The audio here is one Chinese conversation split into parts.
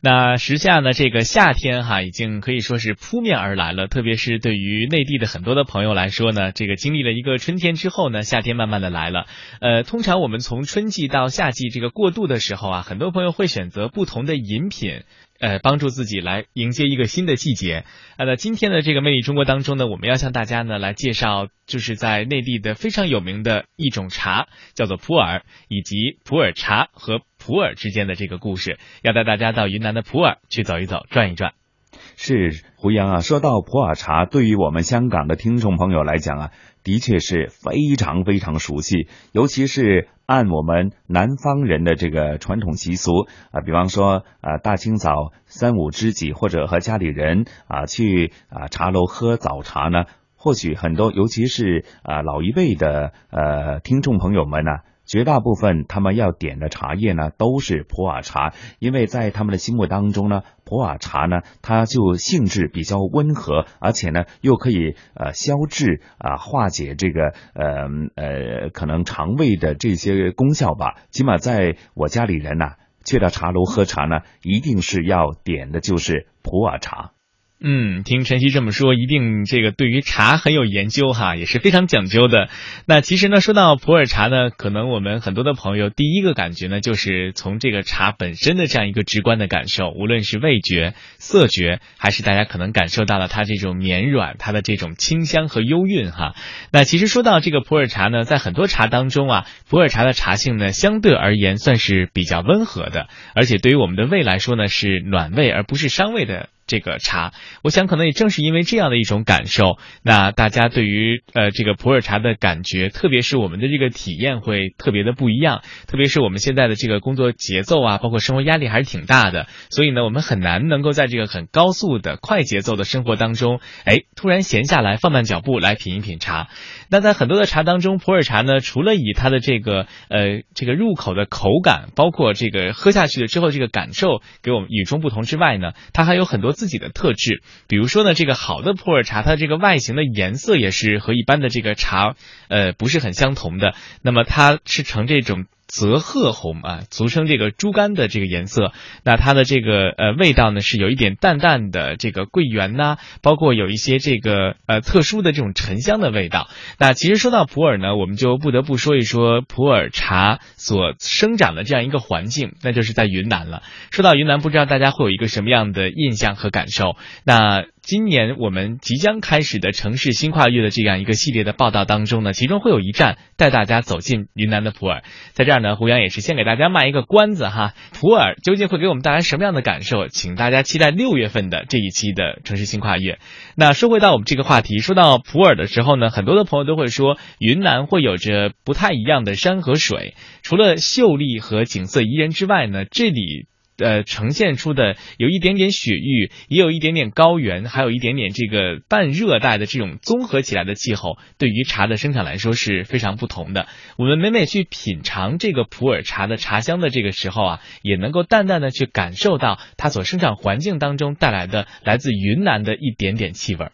那时下呢，这个夏天哈，已经可以说是扑面而来了。特别是对于内地的很多的朋友来说呢，这个经历了一个春天之后呢，夏天慢慢的来了。呃，通常我们从春季到夏季这个过渡的时候啊，很多朋友会选择不同的饮品。呃，帮助自己来迎接一个新的季节。呃，那今天的这个魅力中国当中呢，我们要向大家呢来介绍，就是在内地的非常有名的一种茶，叫做普洱，以及普洱茶和普洱之间的这个故事，要带大家到云南的普洱去走一走、转一转。是胡杨啊，说到普洱茶，对于我们香港的听众朋友来讲啊，的确是非常非常熟悉，尤其是。按我们南方人的这个传统习俗啊，比方说啊，大清早三五知己或者和家里人啊去啊茶楼喝早茶呢，或许很多，尤其是啊老一辈的呃听众朋友们呢。绝大部分他们要点的茶叶呢，都是普洱茶，因为在他们的心目当中呢，普洱茶呢，它就性质比较温和，而且呢，又可以呃消滞啊，化解这个呃呃可能肠胃的这些功效吧。起码在我家里人呐，去到茶楼喝茶呢，一定是要点的就是普洱茶。嗯，听晨曦这么说，一定这个对于茶很有研究哈，也是非常讲究的。那其实呢，说到普洱茶呢，可能我们很多的朋友第一个感觉呢，就是从这个茶本身的这样一个直观的感受，无论是味觉、色觉，还是大家可能感受到了它这种绵软、它的这种清香和幽韵哈。那其实说到这个普洱茶呢，在很多茶当中啊，普洱茶的茶性呢，相对而言算是比较温和的，而且对于我们的胃来说呢，是暖胃而不是伤胃的。这个茶，我想可能也正是因为这样的一种感受，那大家对于呃这个普洱茶的感觉，特别是我们的这个体验会特别的不一样。特别是我们现在的这个工作节奏啊，包括生活压力还是挺大的，所以呢，我们很难能够在这个很高速的快节奏的生活当中，哎，突然闲下来，放慢脚步来品一品茶。那在很多的茶当中，普洱茶呢，除了以它的这个呃这个入口的口感，包括这个喝下去了之后这个感受给我们与众不同之外呢，它还有很多。自己的特质，比如说呢，这个好的普洱茶，它这个外形的颜色也是和一般的这个茶，呃，不是很相同的。那么它是呈这种。泽褐红啊，俗称这个猪肝的这个颜色，那它的这个呃味道呢是有一点淡淡的这个桂圆呐，包括有一些这个呃特殊的这种沉香的味道。那其实说到普洱呢，我们就不得不说一说普洱茶所生长的这样一个环境，那就是在云南了。说到云南，不知道大家会有一个什么样的印象和感受？那。今年我们即将开始的城市新跨越的这样一个系列的报道当中呢，其中会有一站带大家走进云南的普洱。在这儿呢，胡杨也是先给大家卖一个关子哈，普洱究竟会给我们带来什么样的感受？请大家期待六月份的这一期的城市新跨越。那说回到我们这个话题，说到普洱的时候呢，很多的朋友都会说，云南会有着不太一样的山和水，除了秀丽和景色宜人之外呢，这里。呃，呈现出的有一点点雪域，也有一点点高原，还有一点点这个半热带的这种综合起来的气候，对于茶的生产来说是非常不同的。我们每每去品尝这个普洱茶的茶香的这个时候啊，也能够淡淡的去感受到它所生长环境当中带来的来自云南的一点点气味。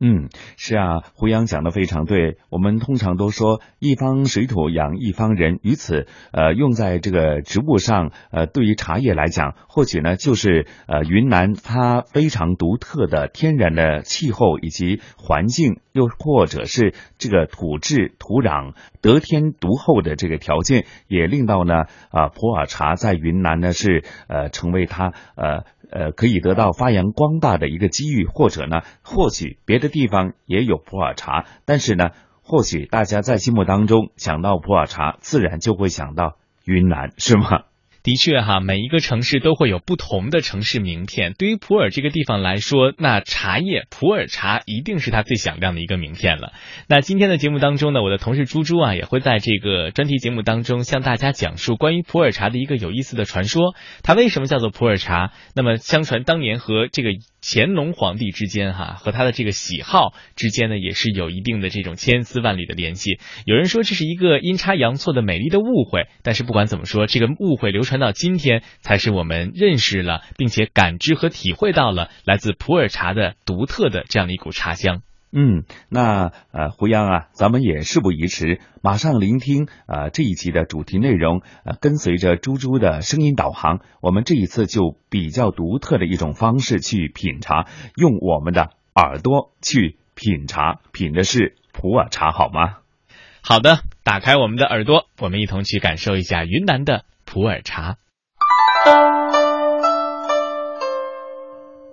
嗯，是啊，胡杨讲的非常对。我们通常都说一方水土养一方人，于此呃用在这个植物上，呃对于茶叶来讲，或许呢就是呃云南它非常独特的天然的气候以及环境，又或者是这个土质土壤得天独厚的这个条件，也令到呢啊普洱茶在云南呢是呃成为它呃。呃，可以得到发扬光大的一个机遇，或者呢，或许别的地方也有普洱茶，但是呢，或许大家在心目当中想到普洱茶，自然就会想到云南，是吗？的确哈，每一个城市都会有不同的城市名片。对于普洱这个地方来说，那茶叶普洱茶一定是它最响亮的一个名片了。那今天的节目当中呢，我的同事猪猪啊，也会在这个专题节目当中向大家讲述关于普洱茶的一个有意思的传说。它为什么叫做普洱茶？那么相传当年和这个。乾隆皇帝之间，哈和他的这个喜好之间呢，也是有一定的这种千丝万缕的联系。有人说这是一个阴差阳错的美丽的误会，但是不管怎么说，这个误会流传到今天，才是我们认识了并且感知和体会到了来自普洱茶的独特的这样的一股茶香。嗯，那呃，胡杨啊，咱们也事不宜迟，马上聆听呃这一集的主题内容。呃，跟随着猪猪的声音导航，我们这一次就比较独特的一种方式去品茶，用我们的耳朵去品茶，品的是普洱茶，好吗？好的，打开我们的耳朵，我们一同去感受一下云南的普洱茶。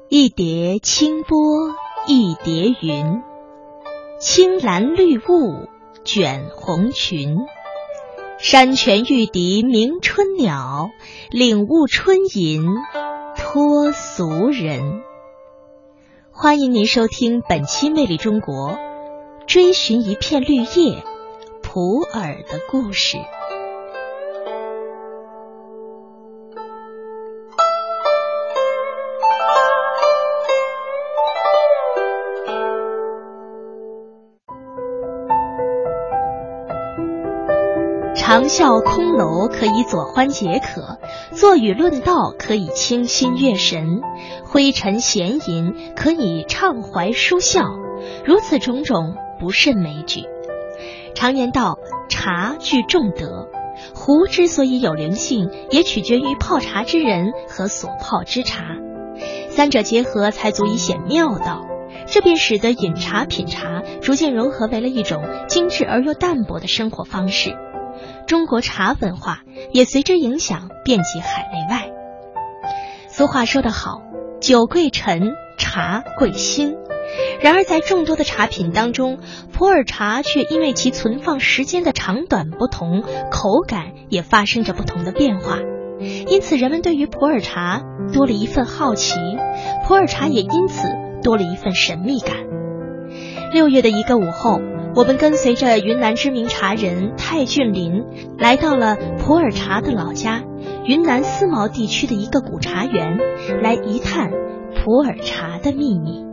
一叠清波。一叠云，青蓝绿雾卷红裙。山泉欲笛鸣春鸟，领悟春吟脱俗人。欢迎您收听本期《魅力中国》，追寻一片绿叶，普洱的故事。长啸空楼可以佐欢解渴，坐语论道可以清心悦神，挥尘闲吟可以畅怀舒笑，如此种种不甚枚举。常言道，茶具重德，壶之所以有灵性，也取决于泡茶之人和所泡之茶，三者结合才足以显妙道。这便使得饮茶品茶逐渐融合为了一种精致而又淡泊的生活方式。中国茶文化也随之影响遍及海内外。俗话说得好，酒贵陈，茶贵新。然而，在众多的茶品当中，普洱茶却因为其存放时间的长短不同，口感也发生着不同的变化。因此，人们对于普洱茶多了一份好奇，普洱茶也因此多了一份神秘感。六月的一个午后。我们跟随着云南知名茶人泰俊林，来到了普洱茶的老家——云南思茅地区的一个古茶园，来一探普洱茶的秘密。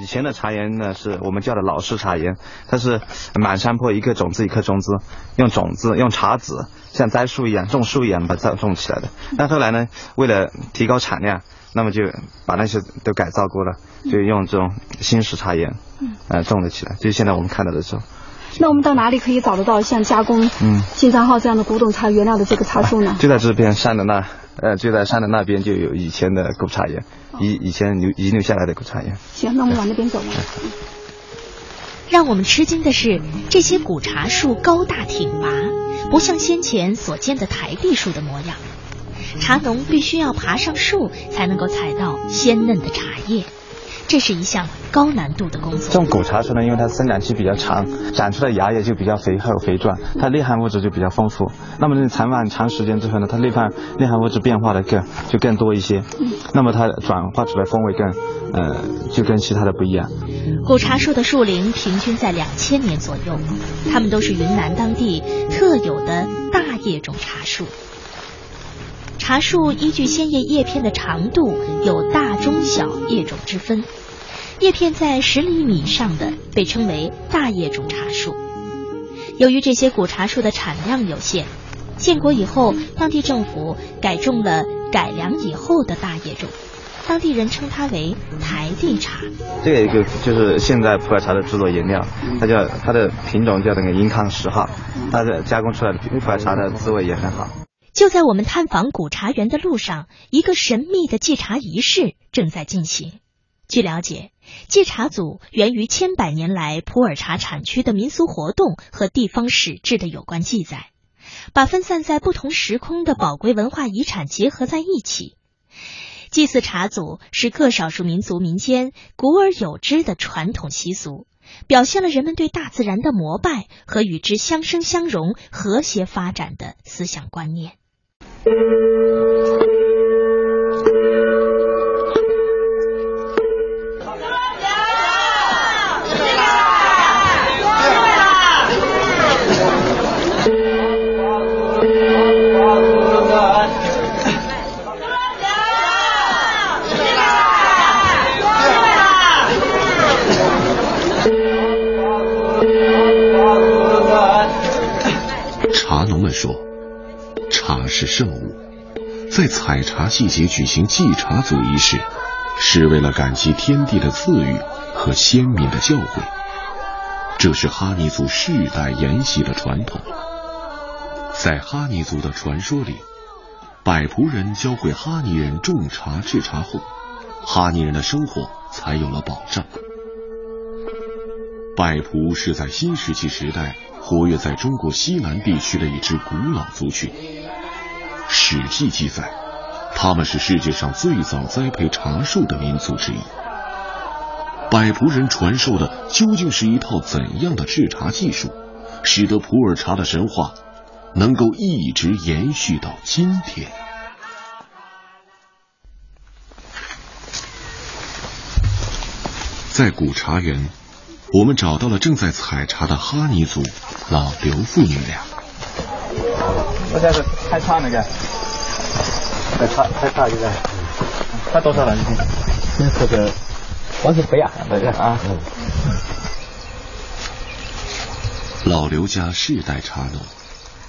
以前的茶园呢，是我们叫的老式茶园，它是满山坡一个种子一颗种子，用种子用茶籽像栽树一样种树一样把它种起来的。但后来呢，为了提高产量。那么就把那些都改造过了，就用这种新式茶园，呃，种了起来。就现在我们看到的这种，那我们到哪里可以找得到像加工嗯新三号这样的古董茶原料的这个茶树呢？就在这边山的那，呃，就在山的那边就有以前的古茶园，以以前留遗留下来的古茶园。行，那我们往那边走吧。让我们吃惊的是，这些古茶树高大挺拔，不像先前所见的台地树的模样。茶农必须要爬上树才能够采到鲜嫩的茶叶，这是一项高难度的工作。这种古茶树呢，因为它生长期比较长，长出来芽叶就比较肥厚肥壮，它内含物质就比较丰富。那么你，采放长时间之后呢，它内含内含物质变化的更就更多一些。那么它转化出来风味更呃就跟其他的不一样。古茶树的树龄平均在两千年左右，它们都是云南当地特有的大叶种茶树。茶树依据鲜叶叶片的长度有大、中、小叶种之分，叶片在十厘米以上的被称为大叶种茶树。由于这些古茶树的产量有限，建国以后，当地政府改种了改良以后的大叶种，当地人称它为台地茶。这个一个就是现在普洱茶的制作原料，它叫它的品种叫那个银康十号，它的加工出来的普洱茶的滋味也很好。就在我们探访古茶园的路上，一个神秘的祭茶仪式正在进行。据了解，祭茶组源于千百年来普洱茶产区的民俗活动和地方史志的有关记载，把分散在不同时空的宝贵文化遗产结合在一起。祭祀茶祖是各少数民族民间古而有之的传统习俗，表现了人们对大自然的膜拜和与之相生相融、和谐发展的思想观念。茶农们说。茶是圣物，在采茶季节举行祭茶祖仪式，是为了感激天地的赐予和先民的教诲。这是哈尼族世代沿袭的传统。在哈尼族的传说里，百仆人教会哈尼人种茶制茶后，哈尼人的生活才有了保障。拜仆是在新石器时代活跃在中国西南地区的一支古老族群。《史记》记载，他们是世界上最早栽培茶树的民族之一。百仆人传授的究竟是一套怎样的制茶技术，使得普洱茶的神话能够一直延续到今天？在古茶园。我们找到了正在采茶的哈尼族老刘父女俩。我在这采茶那个，太差太差一个，差多少了？先喝个，光是杯啊，那个啊。老刘家世代茶农，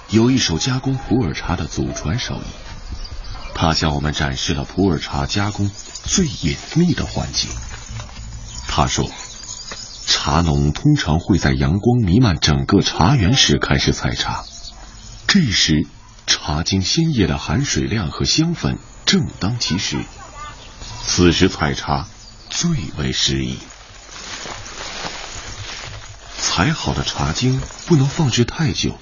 有一手加工普洱茶的祖传手艺。他向我们展示了普洱茶加工最隐秘的环节。他说。茶农通常会在阳光弥漫整个茶园时开始采茶，这时茶经鲜叶的含水量和香粉正当其时，此时采茶最为适宜。采好的茶茎不能放置太久，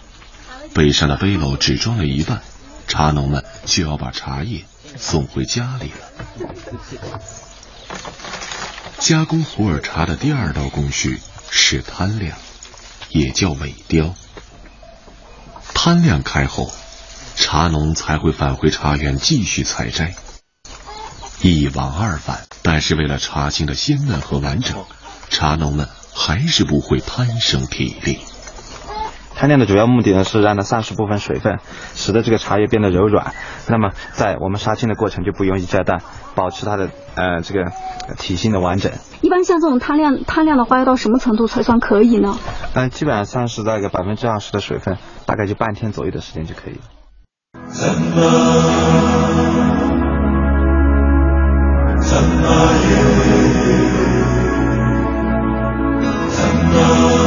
背上的背篓只装了一半，茶农们就要把茶叶送回家里了。加工普洱茶的第二道工序是摊晾，也叫萎凋。摊晾开后，茶农才会返回茶园继续采摘。一往二返，但是为了茶青的鲜嫩和完整，茶农们还是不会贪生体力。摊晾的主要目的呢，是让它散失部分水分，使得这个茶叶变得柔软。那么在我们杀青的过程就不容易摘断，保持它的呃这个体型的完整。一般像这种摊晾摊晾的话，要到什么程度才算可以呢？嗯，基本上是在个百分之二十的水分，大概就半天左右的时间就可以了。怎么怎么怎么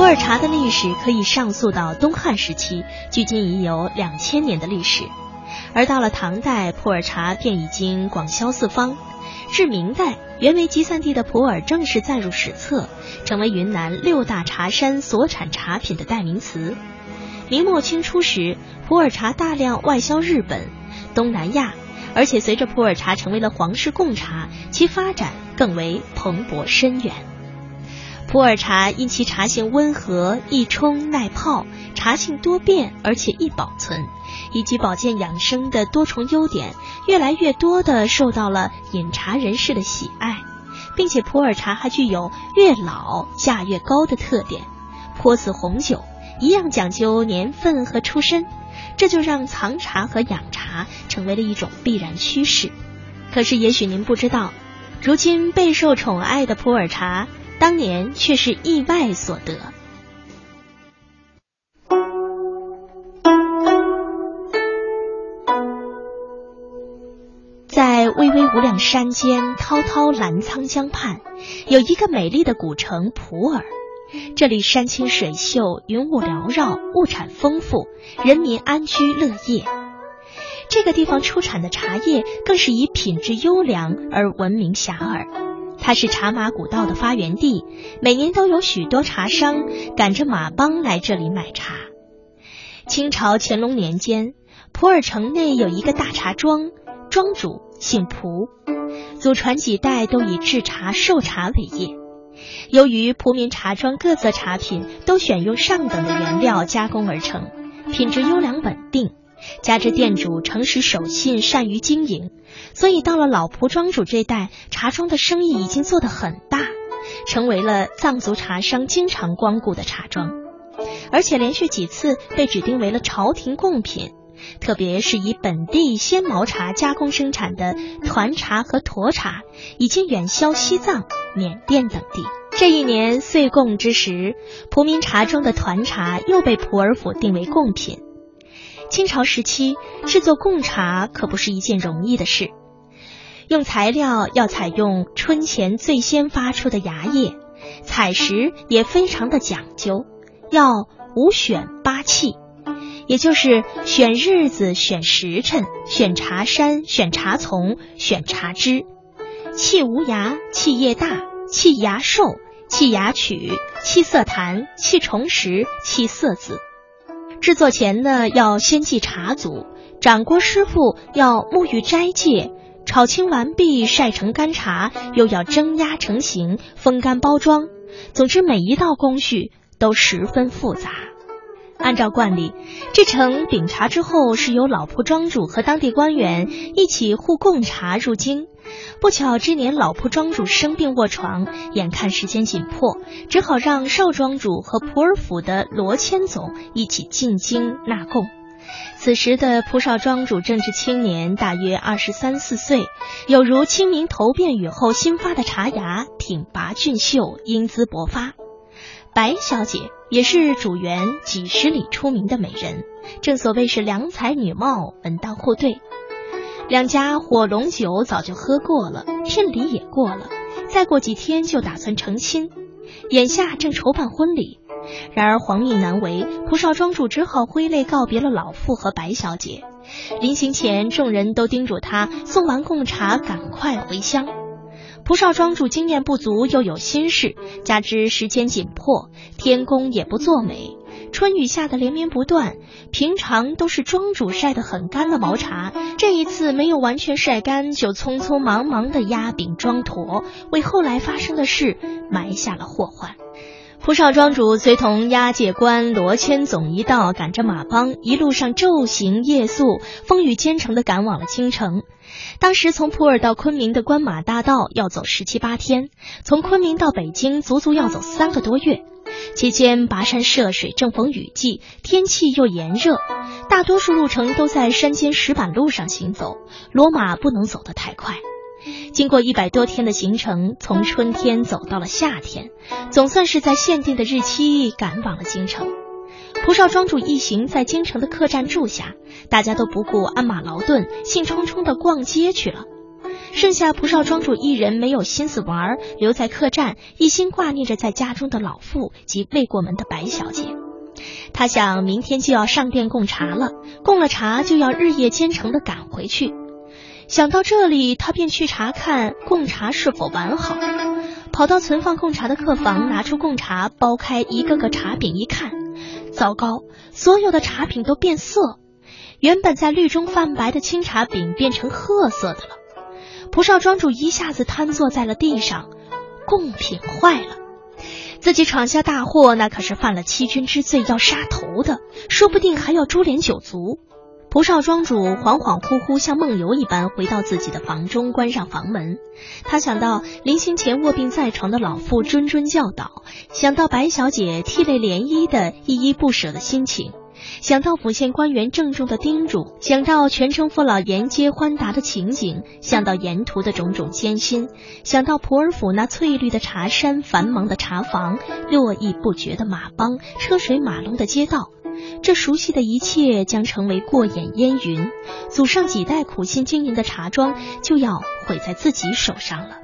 普洱茶的历史可以上溯到东汉时期，距今已有两千年的历史。而到了唐代，普洱茶便已经广销四方。至明代，原为集散地的普洱正式载入史册，成为云南六大茶山所产茶品的代名词。明末清初时，普洱茶大量外销日本、东南亚，而且随着普洱茶成为了皇室贡茶，其发展更为蓬勃深远。普洱茶因其茶性温和、易冲耐泡、茶性多变，而且易保存，以及保健养生的多重优点，越来越多的受到了饮茶人士的喜爱，并且普洱茶还具有越老价越高的特点，颇似红酒一样讲究年份和出身，这就让藏茶和养茶成为了一种必然趋势。可是，也许您不知道，如今备受宠爱的普洱茶。当年却是意外所得。在巍巍无量山间、滔滔澜沧江畔，有一个美丽的古城普洱。这里山清水秀，云雾缭绕，物产丰富，人民安居乐业。这个地方出产的茶叶更是以品质优良而闻名遐迩。它是茶马古道的发源地，每年都有许多茶商赶着马帮来这里买茶。清朝乾隆年间，普洱城内有一个大茶庄，庄主姓蒲，祖传几代都以制茶售茶为业。由于蒲民茶庄各色茶品都选用上等的原料加工而成，品质优良稳定。加之店主诚实守信，善于经营，所以到了老蒲庄主这代，茶庄的生意已经做得很大，成为了藏族茶商经常光顾的茶庄，而且连续几次被指定为了朝廷贡品。特别是以本地鲜毛茶加工生产的团茶和沱茶，已经远销西藏、缅甸等地。这一年岁贡之时，蒲民茶庄的团茶又被普洱府定为贡品。清朝时期制作贡茶可不是一件容易的事，用材料要采用春前最先发出的芽叶，采食也非常的讲究，要五选八契，也就是选日子、选时辰、选茶山、选茶丛、选茶枝，气无芽、气叶大、气芽瘦。气芽曲、气色痰、气重实、气色紫。制作前呢，要先祭茶祖，掌锅师傅要沐浴斋戒，炒青完毕，晒成干茶，又要蒸压成型，风干包装。总之，每一道工序都十分复杂。按照惯例，制成饼茶之后，是由老铺庄主和当地官员一起护贡茶入京。不巧，这年老铺庄主生病卧床，眼看时间紧迫，只好让少庄主和普洱府的罗千总一起进京纳贡。此时的蒲少庄主正值青年，大约二十三四岁，有如清明头遍雨后新发的茶芽，挺拔俊秀，英姿勃发。白小姐也是主园几十里出名的美人，正所谓是良才女貌，门当户对。两家火龙酒早就喝过了，聘礼也过了，再过几天就打算成亲，眼下正筹办婚礼。然而皇命难违，蒲少庄主只好挥泪告别了老妇和白小姐。临行前，众人都叮嘱他送完贡茶赶快回乡。蒲少庄主经验不足，又有心事，加之时间紧迫，天公也不作美。春雨下的连绵不断，平常都是庄主晒得很干的毛茶，这一次没有完全晒干，就匆匆忙忙的压饼装坨，为后来发生的事埋下了祸患。蒲少庄主随同押解官罗千总一道，赶着马帮，一路上昼行夜宿，风雨兼程的赶往了京城。当时从普洱到昆明的关马大道要走十七八天，从昆明到北京足足要走三个多月。期间跋山涉水，正逢雨季，天气又炎热，大多数路程都在山间石板路上行走，骡马不能走得太快。经过一百多天的行程，从春天走到了夏天，总算是在限定的日期赶往了京城。蒲少庄主一行在京城的客栈住下，大家都不顾鞍马劳顿，兴冲冲的逛街去了。剩下蒲少庄主一人没有心思玩，留在客栈，一心挂念着在家中的老妇及未过门的白小姐。他想，明天就要上殿供茶了，供了茶就要日夜兼程的赶回去。想到这里，他便去查看贡茶是否完好。跑到存放贡茶的客房，拿出贡茶，剥开一个个茶饼一看，糟糕，所有的茶品都变色，原本在绿中泛白的青茶饼变成褐色的了。蒲少庄主一下子瘫坐在了地上，贡品坏了，自己闯下大祸，那可是犯了欺君之罪，要杀头的，说不定还要株连九族。蒲少庄主恍恍惚惚，像梦游一般回到自己的房中，关上房门。他想到临行前卧病在床的老妇谆谆教导，想到白小姐涕泪涟漪的依依不舍的心情。想到府县官员郑重的叮嘱，想到全城父老沿街欢达的情景，想到沿途的种种艰辛，想到普洱府那翠绿的茶山、繁忙的茶房、络绎不绝的马帮、车水马龙的街道，这熟悉的一切将成为过眼烟云。祖上几代苦心经营的茶庄就要毁在自己手上了。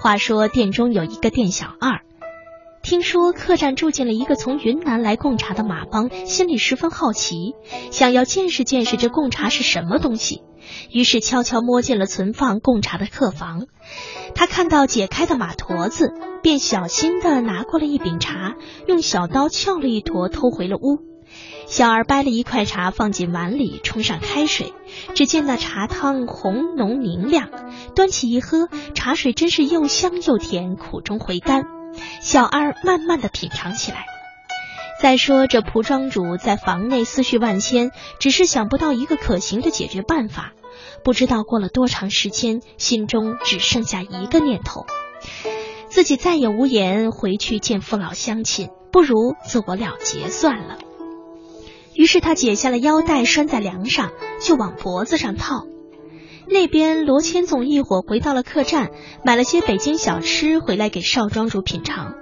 话说店中有一个店小二。听说客栈住进了一个从云南来贡茶的马帮，心里十分好奇，想要见识见识这贡茶是什么东西。于是悄悄摸进了存放贡茶的客房。他看到解开的马驼子，便小心的拿过了一饼茶，用小刀撬了一坨，偷回了屋。小二掰了一块茶放进碗里，冲上开水，只见那茶汤红浓明亮，端起一喝，茶水真是又香又甜，苦中回甘。小二慢慢的品尝起来。再说这蒲庄主在房内思绪万千，只是想不到一个可行的解决办法。不知道过了多长时间，心中只剩下一个念头：自己再也无颜回去见父老乡亲，不如自我了结算了。于是他解下了腰带拴在梁上，就往脖子上套。那边罗千总一伙回到了客栈，买了些北京小吃回来给少庄主品尝。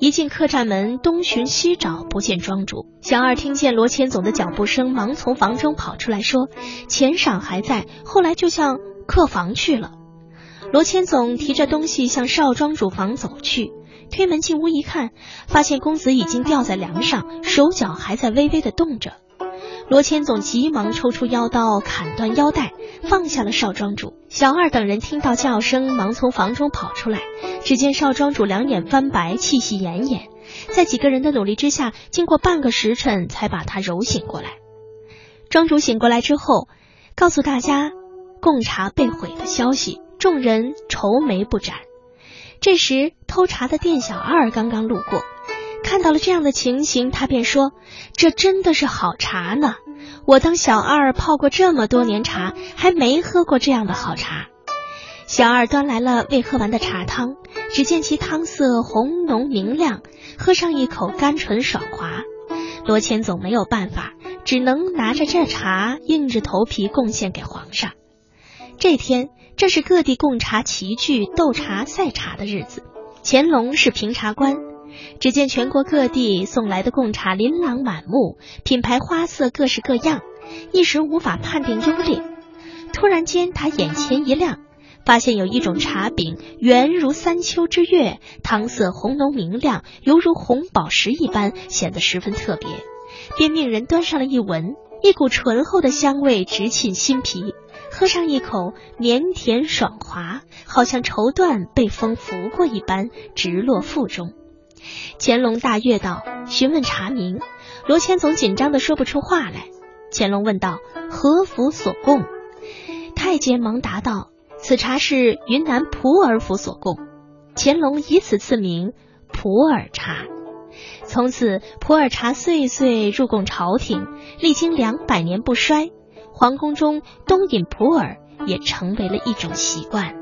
一进客栈门，东寻西找不见庄主。小二听见罗千总的脚步声，忙从房中跑出来说：“钱赏还在。”后来就向客房去了。罗千总提着东西向少庄主房走去，推门进屋一看，发现公子已经吊在梁上，手脚还在微微的动着。罗千总急忙抽出腰刀，砍断腰带，放下了少庄主。小二等人听到叫声，忙从房中跑出来。只见少庄主两眼翻白，气息奄奄，在几个人的努力之下，经过半个时辰，才把他揉醒过来。庄主醒过来之后，告诉大家贡茶被毁的消息，众人愁眉不展。这时，偷茶的店小二刚刚路过。看到了这样的情形，他便说：“这真的是好茶呢！我当小二泡过这么多年茶，还没喝过这样的好茶。”小二端来了未喝完的茶汤，只见其汤色红浓明亮，喝上一口甘醇爽滑。罗千总没有办法，只能拿着这茶硬着头皮贡献给皇上。这天正是各地贡茶齐聚、斗茶赛茶的日子，乾隆是评茶官。只见全国各地送来的贡茶琳琅满目，品牌花色各式各样，一时无法判定优劣。突然间，他眼前一亮，发现有一种茶饼圆如三秋之月，汤色红浓明亮，犹如红宝石一般，显得十分特别。便命人端上了一闻，一股醇厚的香味直沁心脾，喝上一口，绵甜爽滑，好像绸缎被风拂过一般，直落腹中。乾隆大悦道：“询问茶名。”罗千总紧张的说不出话来。乾隆问道：“何府所供？”太监忙答道：“此茶是云南普洱府所供。”乾隆以此赐名普洱茶。从此，普洱茶岁岁入贡朝廷，历经两百年不衰。皇宫中冬饮普洱也成为了一种习惯。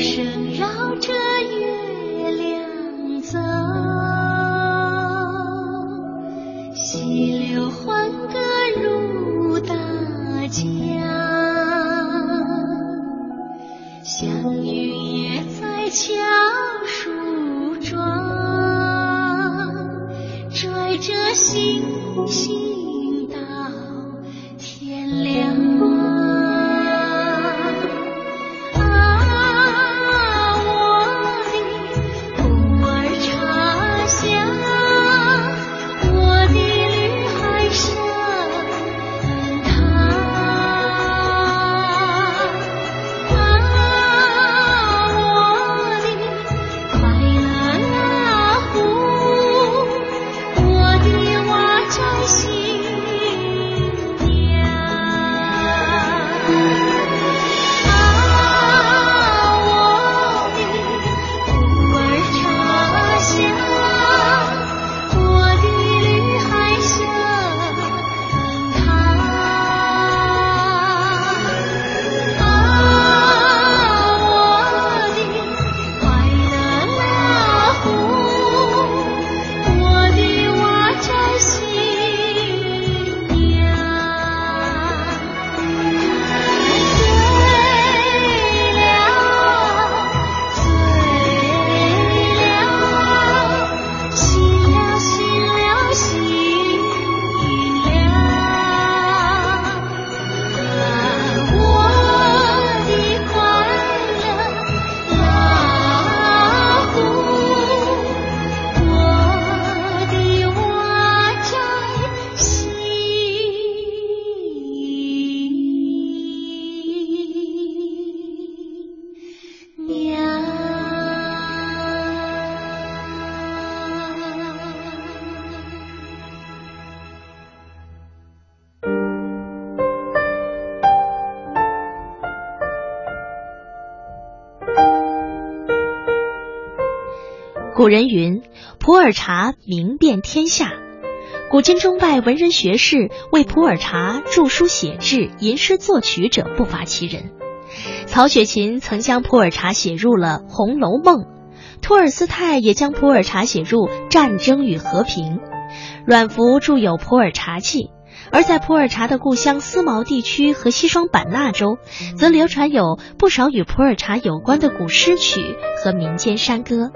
声绕着月亮。古人云：“普洱茶名遍天下。”古今中外文人学士为普洱茶著书写志、吟诗作曲者不乏其人。曹雪芹曾将普洱茶写入了《红楼梦》，托尔斯泰也将普洱茶写入《战争与和平》，阮福著有《普洱茶记》。而在普洱茶的故乡思茅地区和西双版纳州，则流传有不少与普洱茶有关的古诗曲和民间山歌。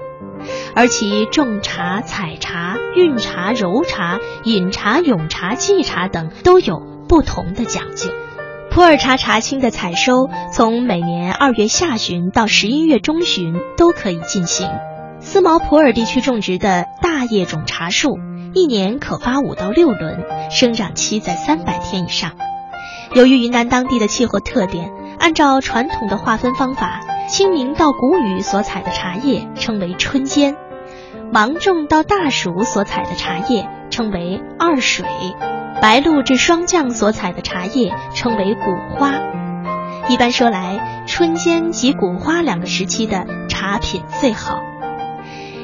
而其种茶、采茶、运茶、揉茶、饮茶、咏茶、祭茶等都有不同的讲究。普洱茶茶青的采收从每年二月下旬到十一月中旬都可以进行。思茅普洱地区种植的大叶种茶树，一年可发五到六轮，生长期在三百天以上。由于云南当地的气候特点，按照传统的划分方法。清明到谷雨所采的茶叶称为春间，芒种到大暑所采的茶叶称为二水，白露至霜降所采的茶叶称为谷花。一般说来，春间及谷花两个时期的茶品最好。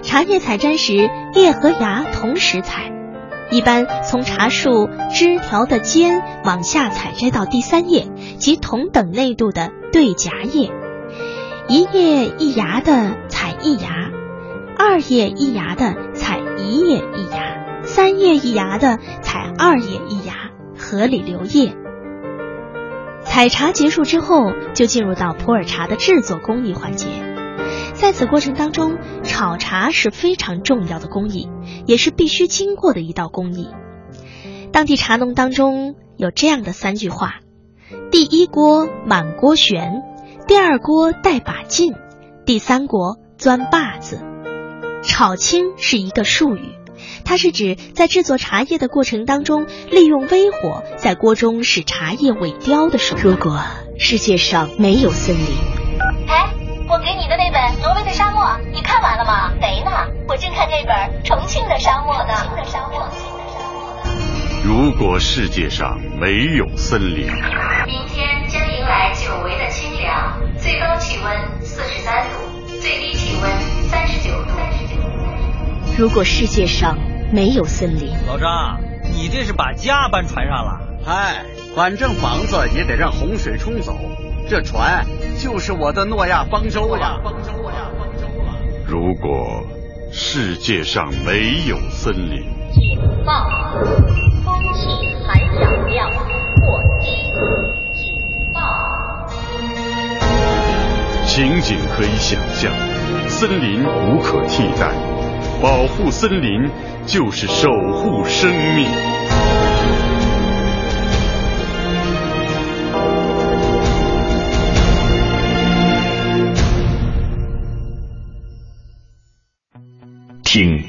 茶叶采摘时，叶和芽同时采，一般从茶树枝条的尖往下采摘到第三叶及同等内度的对夹叶。一叶一芽的采一芽，二叶一芽的采一叶一芽，三叶一芽的采二叶一芽，合理留叶。采茶结束之后，就进入到普洱茶的制作工艺环节。在此过程当中，炒茶是非常重要的工艺，也是必须经过的一道工艺。当地茶农当中有这样的三句话：第一锅满锅悬。第二锅带把劲，第三锅钻把子。炒青是一个术语，它是指在制作茶叶的过程当中，利用微火在锅中使茶叶萎凋的手如果世界上没有森林，哎，我给你的那本《挪威的沙漠》，你看完了吗？没呢，我正看那本《重庆的沙漠》呢。重庆的沙漠。如果世界上没有森林，明天将迎来久违的清凉，最高气温四十三度，最低气温三十九度。如果世界上没有森林，老张，你这是把家搬船上了？嗨，反正房子也得让洪水冲走，这船就是我的诺亚方舟呀！方舟呀，方舟啊！如果世界上没有森林，警报。空气含氧量过低，警报。情景可以想象，森林无可替代，保护森林就是守护生命。听。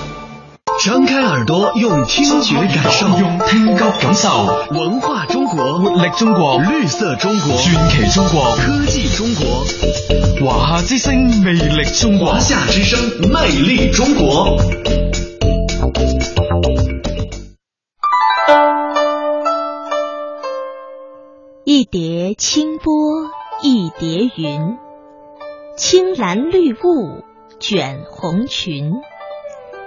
张开耳朵，用听觉感受，用听觉感受文化中国，活力中国，绿色中国，传奇中国，科技中国，华夏之声，魅力中国，华夏之声，魅力中国。一叠清波，一叠云，青蓝绿雾卷红裙。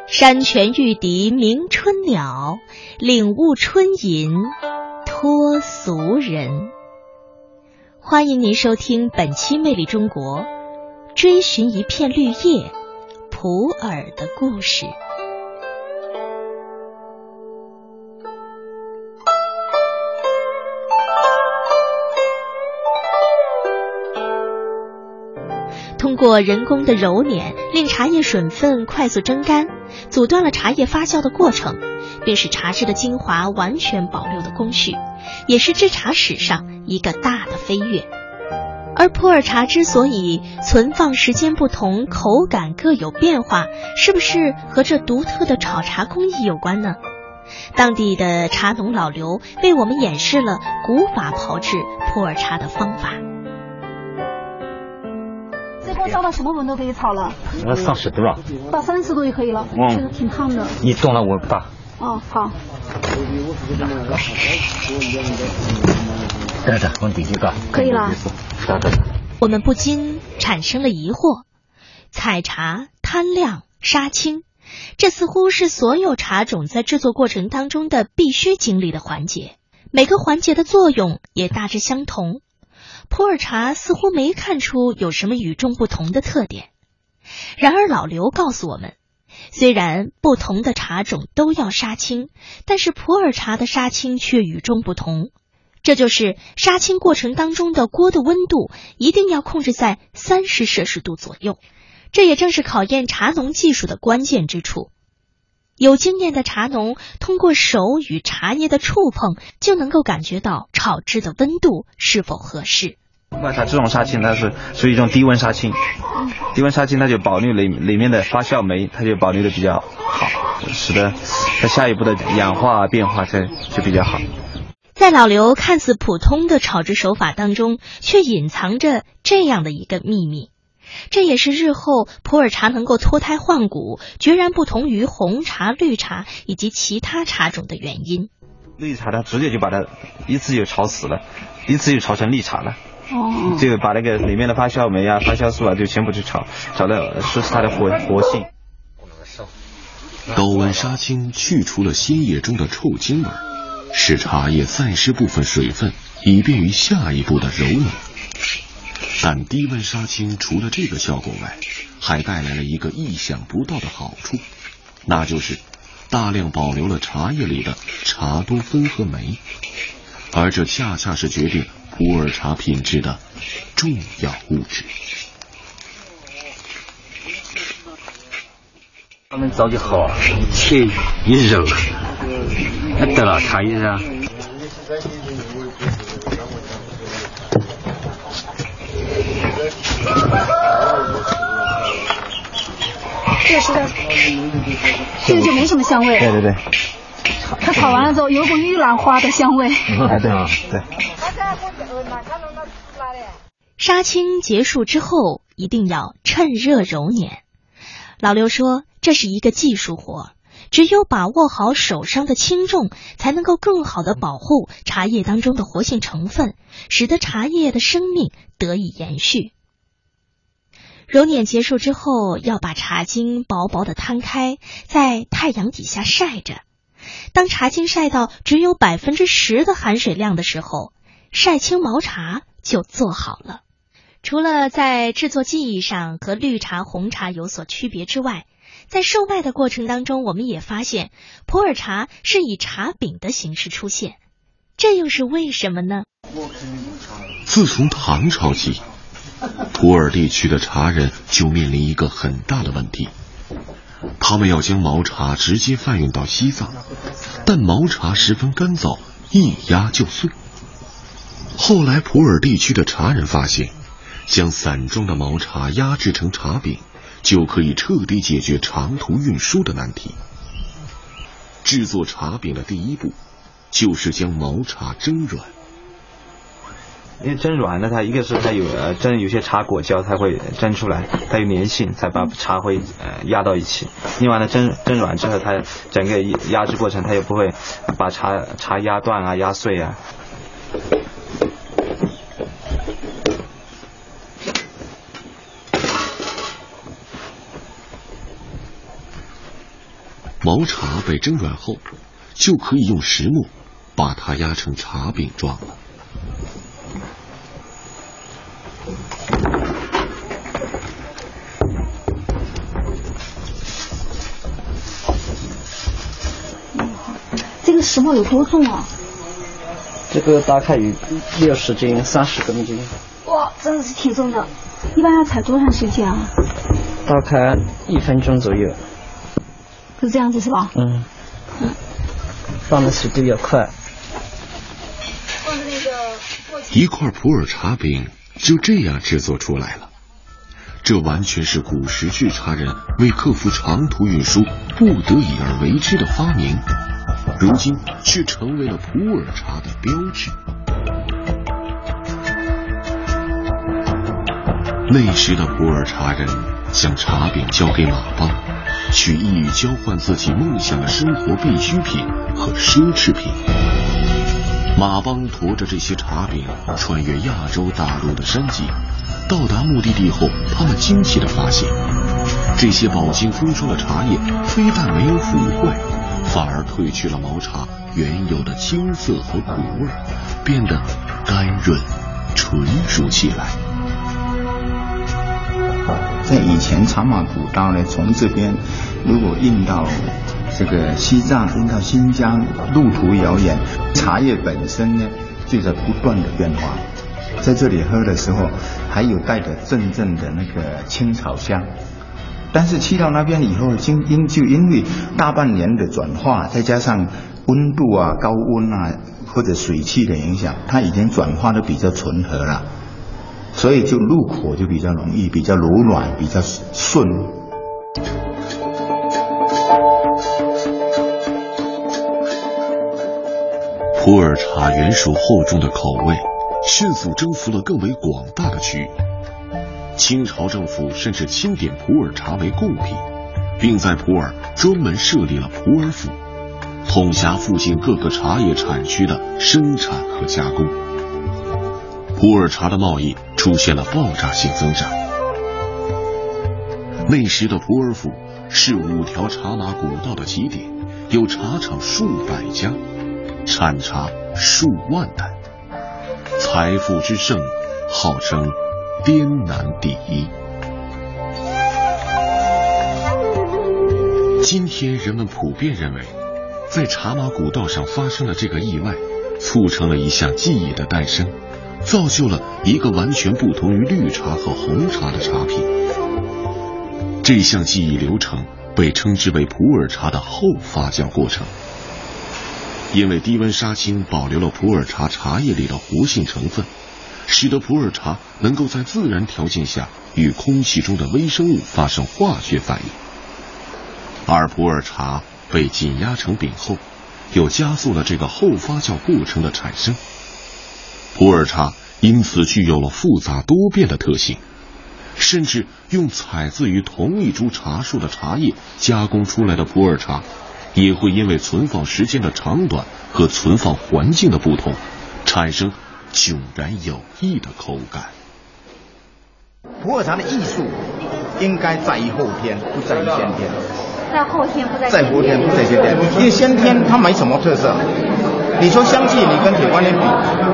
山泉玉笛鸣春鸟，领悟春吟脱俗人。欢迎您收听本期《魅力中国》，追寻一片绿叶，普洱的故事。通过人工的揉捻，令茶叶水分快速蒸干，阻断了茶叶发酵的过程，便是茶汁的精华完全保留的工序，也是制茶史上一个大的飞跃。而普洱茶之所以存放时间不同，口感各有变化，是不是和这独特的炒茶工艺有关呢？当地的茶农老刘为我们演示了古法炮制普洱茶的方法。这锅烧到什么温度可以炒了？那三十度了。到三十度就可以了。嗯，挺烫的。你动了我大。哦，好。等等，往底下搞。可以了。我们不禁产生了疑惑：采茶、摊晾、杀青，这似乎是所有茶种在制作过程当中的必须经历的环节。每个环节的作用也大致相同。普洱茶似乎没看出有什么与众不同的特点。然而老刘告诉我们，虽然不同的茶种都要杀青，但是普洱茶的杀青却与众不同。这就是杀青过程当中的锅的温度一定要控制在三十摄氏度左右，这也正是考验茶农技术的关键之处。有经验的茶农通过手与茶叶的触碰，就能够感觉到炒制的温度是否合适。普洱茶这种杀青，它是属于一种低温杀青，低温杀青它就保留里里面的发酵酶，它就保留的比较好，使得它下一步的氧化变化才就比较好。在老刘看似普通的炒制手法当中，却隐藏着这样的一个秘密，这也是日后普洱茶能够脱胎换骨、决然不同于红茶、绿茶以及其他茶种的原因。绿茶它直接就把它一次就炒死了，一次就炒成绿茶了。哦，就把那个里面的发酵酶啊、发酵素啊，就全部去炒，炒到失去它的活活性。高温杀青去除了新叶中的臭精味，使茶叶散失部分水分，以便于下一步的揉捻。但低温杀青除了这个效果外，还带来了一个意想不到的好处，那就是大量保留了茶叶里的茶多酚和酶，而这恰恰是决定普洱茶品质的重要物质。他们早就好，切一揉，那得了茶叶啊。这个是的，这个就没什么香味。对对对。它炒完了之后有股玉兰花的香味。哎，对对。杀青结束之后，一定要趁热揉捻。老刘说，这是一个技术活，只有把握好手上的轻重，才能够更好的保护茶叶当中的活性成分，使得茶叶的生命得以延续。揉捻结束之后，要把茶茎薄薄的摊开，在太阳底下晒着。当茶茎晒到只有百分之十的含水量的时候，晒青毛茶就做好了。除了在制作技艺上和绿茶、红茶有所区别之外，在售卖的过程当中，我们也发现普洱茶是以茶饼的形式出现，这又是为什么呢？自从唐朝起，普洱地区的茶人就面临一个很大的问题，他们要将毛茶直接贩运到西藏，但毛茶十分干燥，一压就碎。后来普洱地区的茶人发现。将散装的毛茶压制成茶饼，就可以彻底解决长途运输的难题。制作茶饼的第一步，就是将毛茶蒸软。因为蒸软呢，它一个是它有呃蒸有些茶果胶，它会蒸出来，它有粘性，才把茶会呃压到一起。另外呢，蒸蒸软之后，它整个压制过程，它也不会把茶茶压断啊、压碎啊。毛茶被蒸软后，就可以用石磨把它压成茶饼状了。这个石磨有多重啊？这个大概有六十斤、三十公斤。哇，真的是挺重的。一般要踩多长时间啊？大概一分钟左右。是这样子是吧？嗯。放的速度要快。一块普洱茶饼就这样制作出来了。这完全是古时制茶人为克服长途运输不得已而为之的发明，如今却成为了普洱茶的标志。那时的普洱茶人将茶饼交给马帮，取意于交换自己梦想的生活必需品和奢侈品。马帮驮着这些茶饼穿越亚洲大陆的山脊。到达目的地后，他们惊奇地发现，这些饱经风霜的茶叶非但没有腐坏，反而褪去了毛茶原有的青涩和苦味，变得甘润、纯熟起来。在以前茶马古道呢，从这边如果运到这个西藏、运到新疆，路途遥远，茶叶本身呢就在不断的变化。在这里喝的时候，还有带着阵阵的那个青草香，但是去到那边以后，因因就因为大半年的转化，再加上温度啊、高温啊或者水汽的影响，它已经转化的比较纯和了，所以就入口就比较容易，比较柔软，比较顺。普洱茶原属厚重的口味。迅速征服了更为广大的区域。清朝政府甚至钦点普洱茶为贡品，并在普洱专门设立了普洱府，统辖附近各个茶叶产区的生产和加工。普洱茶的贸易出现了爆炸性增长。那时的普洱府是五条茶马古道的起点，有茶厂数百家，产茶数万担。财富之盛，号称滇南第一。今天人们普遍认为，在茶马古道上发生的这个意外，促成了一项技艺的诞生，造就了一个完全不同于绿茶和红茶的茶品。这项技艺流程被称之为普洱茶的后发酵过程。因为低温杀青保留了普洱茶茶叶里的活性成分，使得普洱茶能够在自然条件下与空气中的微生物发生化学反应。而普洱茶被紧压成饼后，又加速了这个后发酵过程的产生。普洱茶因此具有了复杂多变的特性，甚至用采自于同一株茶树的茶叶加工出来的普洱茶。也会因为存放时间的长短和存放环境的不同，产生迥然有异的口感。普洱茶的艺术应该在于后天，不在于先天。在后天不在。在后天不在先天，因为先天它没什么特色。你说香气，你跟铁观音比，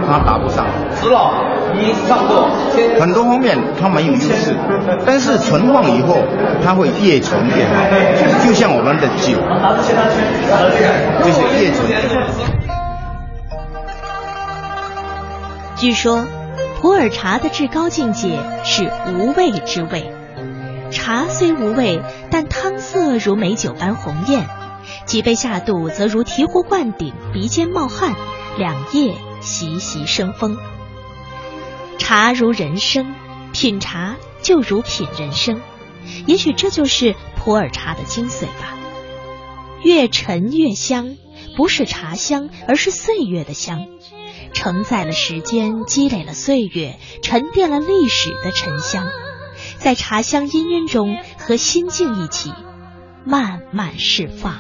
它达不上。石老，你上座。很多方面它没有优势，但是存放以后，它会越存越好，就像我们的酒，就是越存越好。据说，普洱茶的至高境界是无味之味。茶虽无味，但汤色如美酒般红艳。几杯下肚，则如醍醐灌顶，鼻尖冒汗，两腋习习生风。茶如人生，品茶就如品人生，也许这就是普洱茶的精髓吧。越陈越香，不是茶香，而是岁月的香，承载了时间，积累了岁月，沉淀了历史的沉香，在茶香氤氲中和心境一起慢慢释放。